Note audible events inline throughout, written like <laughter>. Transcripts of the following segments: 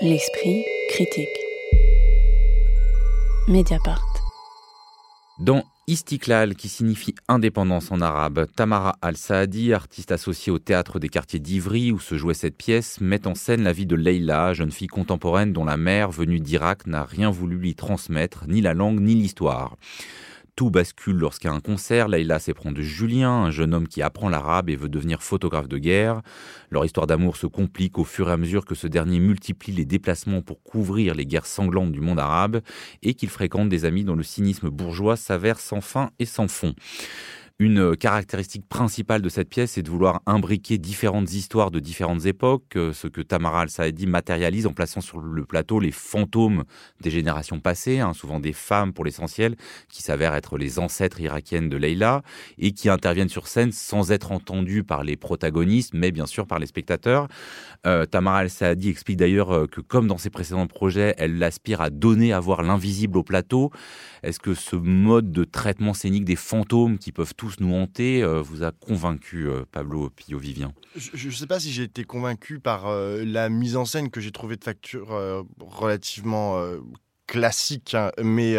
L'esprit critique. Mediapart. Dans Istiklal, qui signifie indépendance en arabe, Tamara Al-Saadi, artiste associée au théâtre des quartiers d'Ivry où se jouait cette pièce, met en scène la vie de Leila, jeune fille contemporaine dont la mère, venue d'Irak, n'a rien voulu lui transmettre, ni la langue ni l'histoire. Tout bascule lorsqu'à un concert, Leïla s'éprend de Julien, un jeune homme qui apprend l'arabe et veut devenir photographe de guerre. Leur histoire d'amour se complique au fur et à mesure que ce dernier multiplie les déplacements pour couvrir les guerres sanglantes du monde arabe et qu'il fréquente des amis dont le cynisme bourgeois s'avère sans fin et sans fond. Une caractéristique principale de cette pièce est de vouloir imbriquer différentes histoires de différentes époques, euh, ce que Tamara Al-Saadi matérialise en plaçant sur le plateau les fantômes des générations passées, hein, souvent des femmes pour l'essentiel, qui s'avèrent être les ancêtres irakiennes de Leila, et qui interviennent sur scène sans être entendues par les protagonistes, mais bien sûr par les spectateurs. Euh, Tamara Al-Saadi explique d'ailleurs euh, que comme dans ses précédents projets, elle aspire à donner à voir l'invisible au plateau. Est-ce que ce mode de traitement scénique des fantômes qui peuvent tous nous hanter euh, vous a convaincu, euh, Pablo Pio-Vivien? Je ne sais pas si j'ai été convaincu par euh, la mise en scène que j'ai trouvée de facture relativement classique, hein, mais,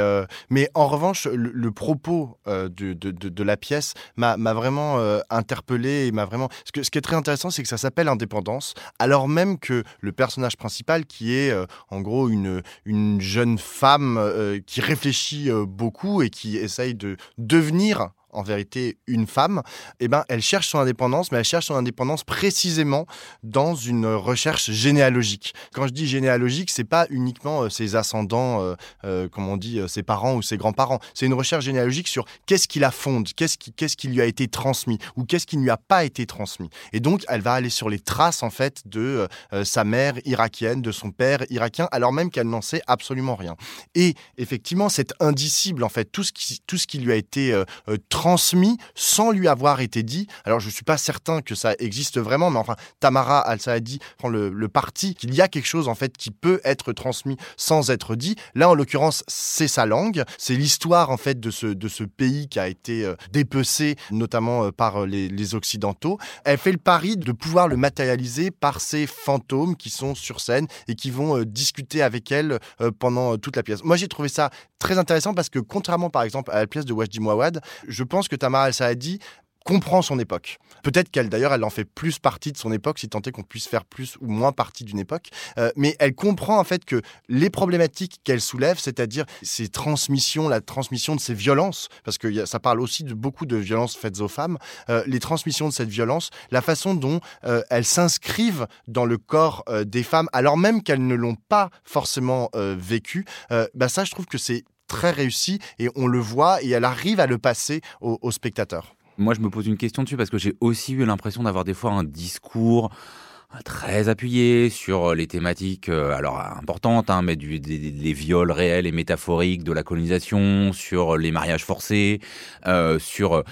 mais en revanche, le, propos de, la pièce m'a vraiment interpellé et m'a vraiment. Ce, qui est très intéressant, c'est que ça s'appelle Indépendance, alors même que le personnage principal, qui est en gros une jeune femme qui réfléchit beaucoup et qui essaye de devenir en vérité une femme, eh ben, elle cherche son indépendance, mais elle cherche son indépendance précisément dans une recherche généalogique. Quand je dis généalogique, c'est pas uniquement euh, ses ascendants, euh, euh, comme on dit, ses parents ou ses grands-parents. C'est une recherche généalogique sur qu'est-ce qui la fonde, qu'est-ce qui, qu'est-ce qui lui a été transmis ou qu'est-ce qui ne lui a pas été transmis. Et donc, elle va aller sur les traces en fait de sa mère irakienne, de son père irakien, alors même qu'elle n'en sait absolument rien. Et effectivement, c'est indicible en fait tout ce qui, tout ce qui lui a été transmis transmis sans lui avoir été dit. Alors je ne suis pas certain que ça existe vraiment, mais enfin Tamara Al-Saadi prend le, parti qu'il y a quelque chose en fait qui peut être transmis sans être dit. Là en l'occurrence c'est sa langue, c'est l'histoire en fait de ce, de ce pays qui a été euh, dépecé notamment euh, par euh, les, les Occidentaux. Elle fait le pari de pouvoir le matérialiser par ces fantômes qui sont sur scène et qui vont discuter avec elle pendant toute la pièce. Moi j'ai trouvé ça très intéressant parce que contrairement par exemple à la pièce de Wajdi Mouawad, je pense que Tamara El-Saadi comprend son époque. Peut-être qu'elle, d'ailleurs, elle en fait plus partie de son époque, si tant est qu'on puisse faire plus ou moins partie d'une époque. Euh, mais elle comprend en fait que les problématiques qu'elle soulève, c'est-à-dire ces transmissions, la transmission de ces violences, parce que ça parle aussi de beaucoup de violences faites aux femmes, euh, les transmissions de cette violence, la façon dont euh, elles s'inscrivent dans le corps des femmes, alors même qu'elles ne l'ont pas forcément vécu, bah ça, je trouve que c'est très réussi et on le voit et elle arrive à le passer aux, spectateurs. Moi, je me pose une question dessus parce que j'ai aussi eu l'impression d'avoir des fois un discours euh, très appuyé sur les thématiques euh, alors importantes hein, mais des, viols réels et métaphoriques de la colonisation sur les mariages forcés euh, sur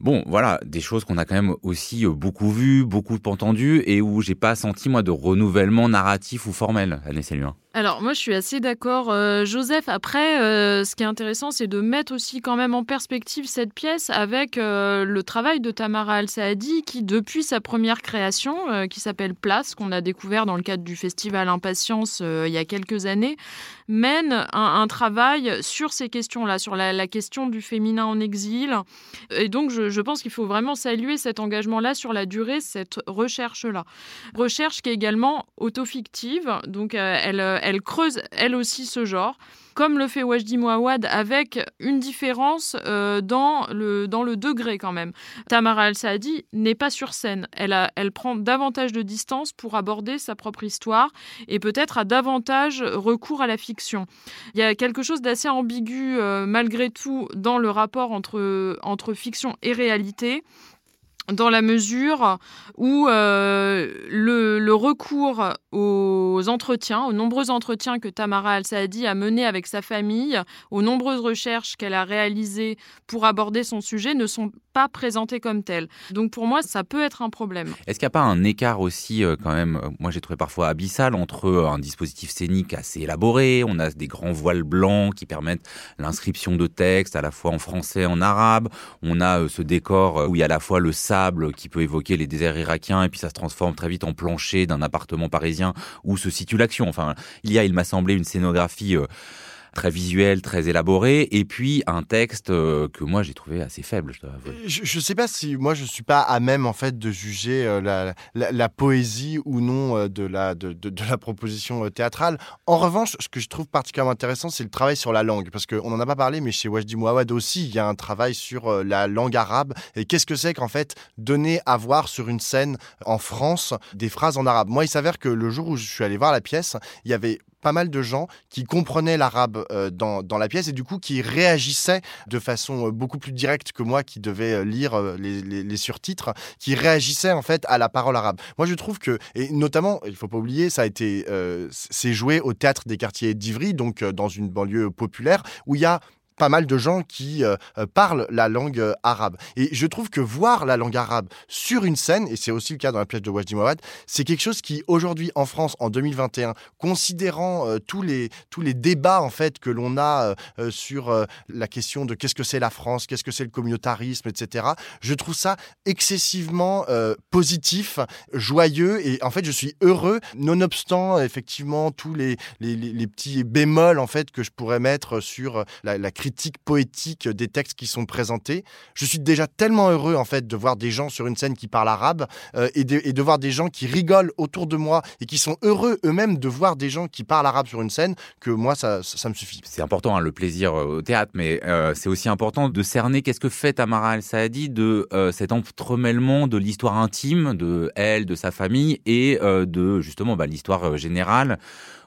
Bon, voilà, des choses qu'on a quand même aussi beaucoup vues, beaucoup entendues, et où j'ai pas senti, moi, de renouvellement narratif ou formel, Anne Céluin. Alors moi je suis assez d'accord, euh, Joseph. Après, euh, ce qui est intéressant, c'est de mettre aussi quand même en perspective cette pièce avec euh, le travail de Tamara Al-Saadi qui, depuis sa première création, qui s'appelle Place, qu'on a découvert dans le cadre du festival Impatience il y a quelques années, mène un, travail sur ces questions-là, sur la, question du féminin en exil. Et donc je, pense qu'il faut vraiment saluer cet engagement-là sur la durée, cette recherche-là. Recherche qui est également autofictive, donc elle creuse elle aussi ce genre, comme le fait Wajdi Mouawad, avec une différence euh, dans, le, dans le degré quand même. Tamara Al-Saadi n'est pas sur scène. Elle, elle prend davantage de distance pour aborder sa propre histoire et peut-être a davantage recours à la fiction. Il y a quelque chose d'assez ambigu euh, malgré tout dans le rapport entre, entre fiction et réalité dans la mesure où euh, le, recours aux entretiens, aux nombreux entretiens que Tamara Al-Saadi a menés avec sa famille, aux nombreuses recherches qu'elle a réalisées pour aborder son sujet ne sont pas présenté comme tel. Donc pour moi, ça peut être un problème. Est-ce qu'il n'y a pas un écart aussi, euh, quand même, euh, moi j'ai trouvé parfois abyssal, entre euh, un dispositif scénique assez élaboré, on a des grands voiles blancs qui permettent l'inscription de textes à la fois en français en arabe, on a ce décor où il y a à la fois le sable qui peut évoquer les déserts irakiens et puis ça se transforme très vite en plancher d'un appartement parisien où se situe l'action. Enfin, il y a, il m'a semblé, une scénographie très visuel, très élaboré, et puis un texte euh, que moi j'ai trouvé assez faible. Je, ne sais pas si moi je suis pas à même en fait de juger euh, la, poésie ou non euh, de la de, la proposition théâtrale. En revanche, ce que je trouve particulièrement intéressant, c'est le travail sur la langue, parce qu'on n'en a pas parlé, mais chez Wajdi Mouawad aussi, il y a un travail sur la langue arabe. Et qu'est-ce que c'est qu'en fait donner à voir sur une scène en France des phrases en arabe? Moi, il s'avère que le jour où je suis allé voir la pièce, il y avait pas mal de gens qui comprenaient l'arabe euh, dans, dans, la pièce et du coup qui réagissaient de façon euh, beaucoup plus directe que moi qui devais euh, lire les, les, surtitres, qui réagissaient en fait à la parole arabe. Moi je trouve que, et notamment, il faut pas oublier, ça a été, c'est joué au théâtre des quartiers d'Ivry, donc dans une banlieue populaire, où il y a pas mal de gens qui euh, euh, parlent la langue euh, arabe. Et je trouve que voir la langue arabe sur une scène, et c'est aussi le cas dans la pièce de Wajdi Mouawad, c'est quelque chose qui aujourd'hui en France en 2021, considérant tous les tous les débats en fait que l'on a sur la question de qu'est-ce que c'est la France, qu'est-ce que c'est le communautarisme, etc. Je trouve ça excessivement positif, joyeux, et en fait je suis heureux, nonobstant effectivement tous les, les, petits bémols en fait que je pourrais mettre sur la, la poétique des textes qui sont présentés. Je suis déjà tellement heureux en fait de voir des gens sur une scène qui parlent arabe euh, et, de, et, de, voir des gens qui rigolent autour de moi et qui sont heureux eux-mêmes de voir des gens qui parlent arabe sur une scène que moi ça, ça, me suffit. C'est important hein, le plaisir euh, au théâtre, mais euh, c'est aussi important de cerner qu'est-ce que fait Tamara El Saadi de cet entremêlement de l'histoire intime de elle, de sa famille et de justement bah, l'histoire générale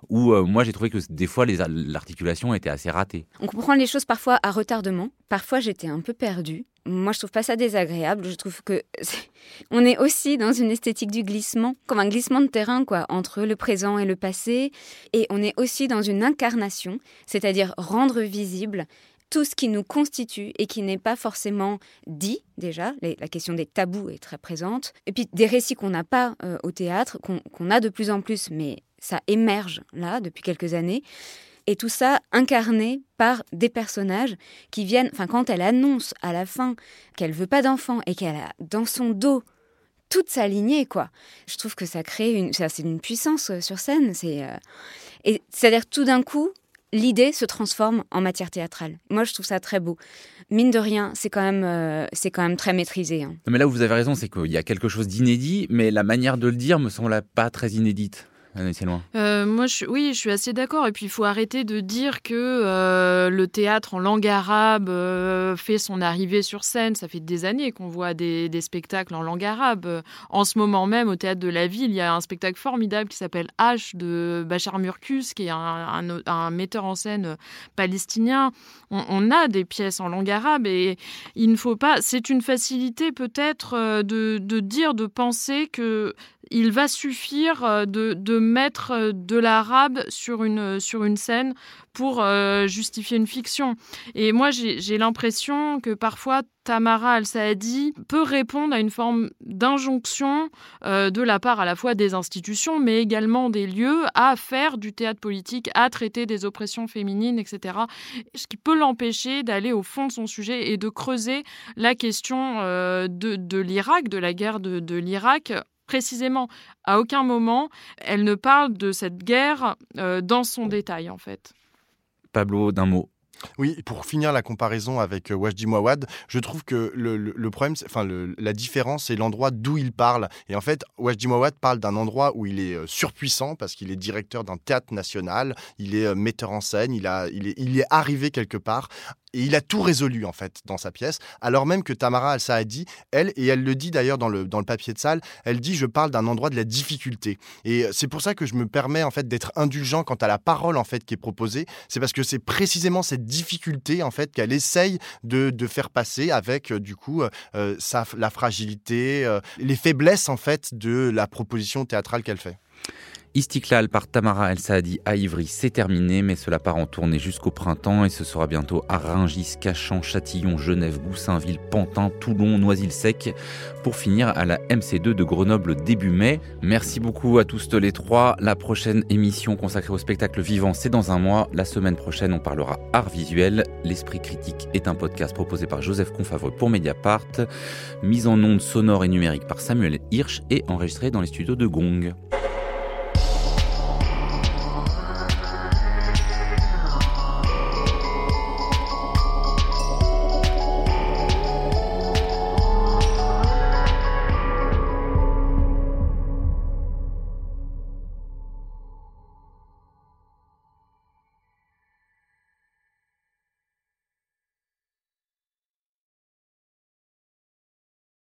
où moi j'ai trouvé que des fois l'articulation était assez ratée. On comprend les choses parfois à retardement. Parfois, j'étais un peu perdue. Moi, je trouve pas ça désagréable. Je trouve que <laughs> on est aussi dans une esthétique du glissement, comme un glissement de terrain, quoi, entre le présent et le passé. Et on est aussi dans une incarnation, c'est-à-dire rendre visible tout ce qui nous constitue et qui n'est pas forcément dit déjà. la question des tabous est très présente. Et puis des récits qu'on n'a pas euh, au théâtre, qu'on a de plus en plus, mais ça émerge là depuis quelques années. Et tout ça incarné par des personnages qui viennent, enfin quand elle annonce à la fin qu'elle veut pas d'enfant et qu'elle a dans son dos toute sa lignée, quoi. Je trouve que ça crée une, c'est une puissance euh, sur scène. C'est euh, et c'est-à-dire tout d'un coup, l'idée se transforme en matière théâtrale. Moi, je trouve ça très beau. Mine de rien, c'est quand même, euh, c'est quand même très maîtrisé. Hein. Mais là où vous avez raison, c'est qu'il y a quelque chose d'inédit, mais la manière de le dire me semble pas très inédite. Euh, moi, oui, je suis assez d'accord. Et puis, il faut arrêter de dire que euh, le théâtre en langue arabe euh, fait son arrivée sur scène. Ça fait des années qu'on voit des, spectacles en langue arabe. En ce moment même, au théâtre de la ville, il y a un spectacle formidable qui s'appelle H de Bachar Murkus, qui est un, metteur en scène palestinien. On, a des pièces en langue arabe et il ne faut pas. C'est une facilité peut-être de, de dire, de penser que il va suffire euh, de, mettre euh, de l'arabe sur une, sur une scène pour euh, justifier une fiction. Et moi, j'ai l'impression que parfois, Tamara Al-Saadi peut répondre à une forme d'injonction de la part à la fois des institutions, mais également des lieux, à faire du théâtre politique, à traiter des oppressions féminines, etc. Ce qui peut l'empêcher d'aller au fond de son sujet et de creuser la question de, l'Irak, de la guerre de l'Irak, précisément, à aucun moment, elle ne parle de cette guerre euh, dans son détail, en fait. Pablo, d'un mot. Oui, pour finir la comparaison avec euh, Wajdi Mouawad, je trouve que le, problème, enfin la différence, c'est l'endroit d'où il parle. Et en fait, Wajdi Mouawad parle d'un endroit où il est euh, surpuissant parce qu'il est directeur d'un théâtre national, il est metteur en scène, il, a, il, est, il est arrivé quelque part et il a tout résolu en fait dans sa pièce, alors même que Tamara Al-Saadi, elle, et elle le dit d'ailleurs dans le, dans le papier de salle, elle dit je parle d'un endroit de la difficulté. Et c'est pour ça que je me permets en fait d'être indulgent quant à la parole en fait qui est proposée, c'est parce que c'est précisément cette difficulté en fait qu'elle essaye de, de, faire passer avec euh, du coup euh, sa, la fragilité, euh, les faiblesses en fait de la proposition théâtrale qu'elle fait. Istiklal par Tamara El Saadi à Ivry, c'est terminé, mais cela part en tournée jusqu'au printemps et ce sera bientôt à Rungis, Cachan, Châtillon, Genève, Goussainville, Pantin, Toulon, Noisy-le-Sec, pour finir à la MC2 de Grenoble début mai. Merci beaucoup à tous les trois. La prochaine émission consacrée au spectacle vivant, c'est dans un mois. La semaine prochaine, on parlera art visuel. L'Esprit critique est un podcast proposé par Joseph Confavreux pour Mediapart, mise en ondes sonore et numérique par Samuel Hirsch et enregistré dans les studios de Gong.